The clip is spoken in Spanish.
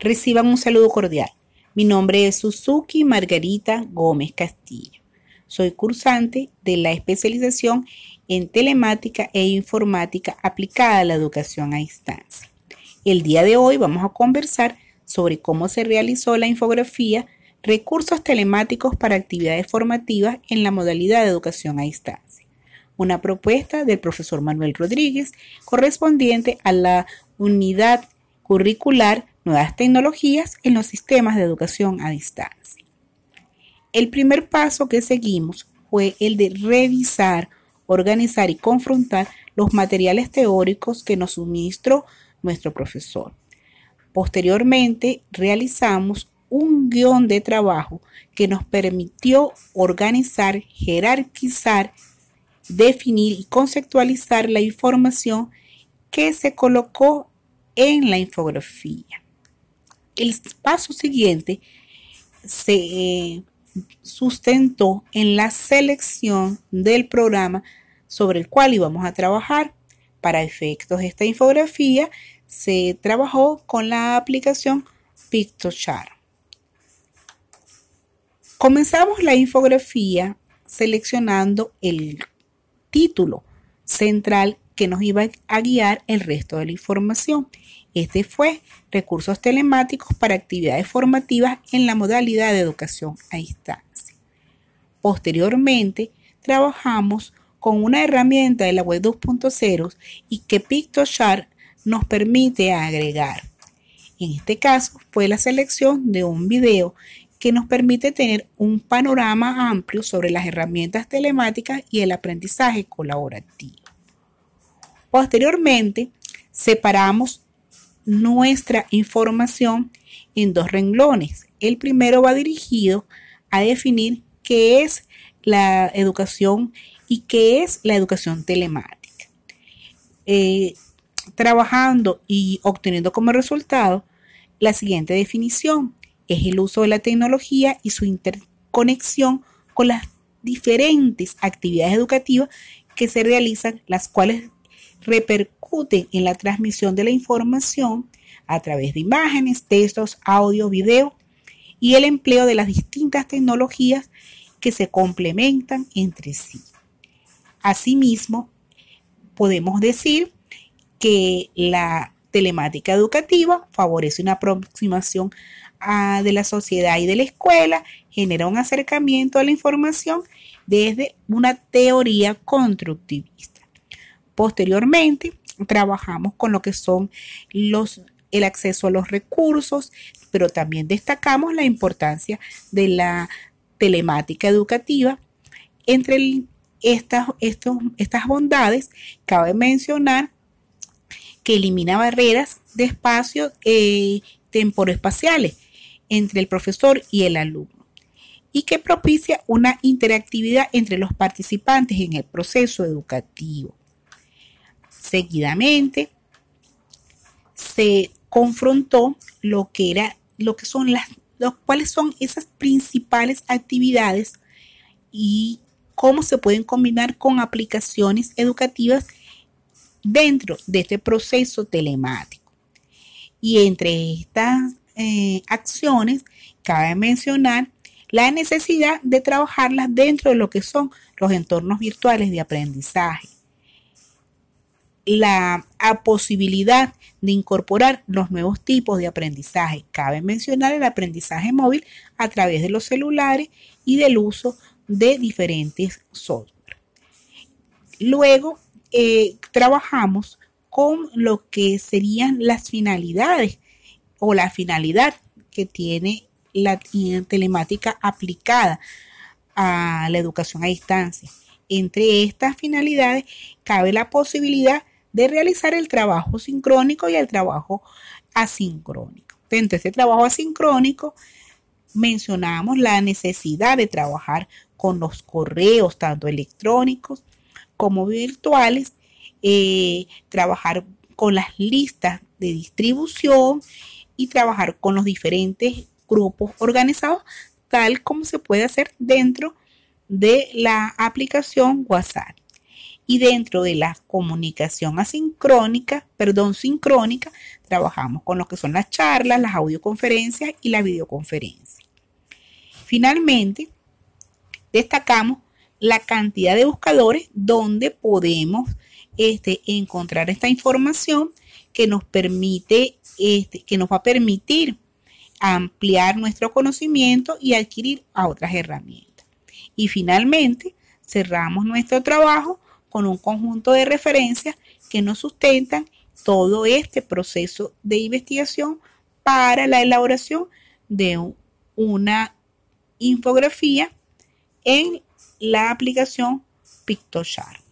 Reciban un saludo cordial. Mi nombre es Suzuki Margarita Gómez Castillo. Soy cursante de la especialización en telemática e informática aplicada a la educación a distancia. El día de hoy vamos a conversar sobre cómo se realizó la infografía Recursos telemáticos para actividades formativas en la modalidad de educación a distancia. Una propuesta del profesor Manuel Rodríguez correspondiente a la unidad curricular Nuevas tecnologías en los sistemas de educación a distancia. El primer paso que seguimos fue el de revisar, organizar y confrontar los materiales teóricos que nos suministró nuestro profesor. Posteriormente, realizamos un guion de trabajo que nos permitió organizar, jerarquizar, definir y conceptualizar la información que se colocó en la infografía. El paso siguiente se eh, sustentó en la selección del programa sobre el cual íbamos a trabajar. Para efectos de esta infografía, se trabajó con la aplicación PictoChart. Comenzamos la infografía seleccionando el título central que nos iba a guiar el resto de la información. Este fue recursos telemáticos para actividades formativas en la modalidad de educación a distancia. Posteriormente, trabajamos con una herramienta de la web 2.0 y que PictoChart nos permite agregar. En este caso fue la selección de un video que nos permite tener un panorama amplio sobre las herramientas telemáticas y el aprendizaje colaborativo. Posteriormente, separamos nuestra información en dos renglones. El primero va dirigido a definir qué es la educación y qué es la educación telemática. Eh, trabajando y obteniendo como resultado la siguiente definición es el uso de la tecnología y su interconexión con las diferentes actividades educativas que se realizan, las cuales repercuten en la transmisión de la información a través de imágenes, textos, audio, video y el empleo de las distintas tecnologías que se complementan entre sí. Asimismo, podemos decir que la telemática educativa favorece una aproximación de la sociedad y de la escuela, genera un acercamiento a la información desde una teoría constructivista. Posteriormente, trabajamos con lo que son los, el acceso a los recursos, pero también destacamos la importancia de la telemática educativa. Entre estas, estas bondades, cabe mencionar que elimina barreras de espacio eh, temporoespaciales entre el profesor y el alumno y que propicia una interactividad entre los participantes en el proceso educativo. Seguidamente se confrontó lo que era lo que son las cuáles son esas principales actividades y cómo se pueden combinar con aplicaciones educativas dentro de este proceso telemático. Y entre estas eh, acciones, cabe mencionar la necesidad de trabajarlas dentro de lo que son los entornos virtuales de aprendizaje. La posibilidad de incorporar los nuevos tipos de aprendizaje. Cabe mencionar el aprendizaje móvil a través de los celulares y del uso de diferentes software. Luego, eh, trabajamos con lo que serían las finalidades o la finalidad que tiene la telemática aplicada a la educación a distancia. Entre estas finalidades cabe la posibilidad de realizar el trabajo sincrónico y el trabajo asincrónico. Dentro de este trabajo asincrónico mencionamos la necesidad de trabajar con los correos, tanto electrónicos como virtuales, eh, trabajar con las listas de distribución y trabajar con los diferentes grupos organizados, tal como se puede hacer dentro de la aplicación WhatsApp. Y dentro de la comunicación asincrónica, perdón, sincrónica, trabajamos con lo que son las charlas, las audioconferencias y la videoconferencia. Finalmente, destacamos la cantidad de buscadores donde podemos este, encontrar esta información que nos permite, este, que nos va a permitir ampliar nuestro conocimiento y adquirir a otras herramientas. Y finalmente, cerramos nuestro trabajo con un conjunto de referencias que nos sustentan todo este proceso de investigación para la elaboración de una infografía en la aplicación PictoSharp.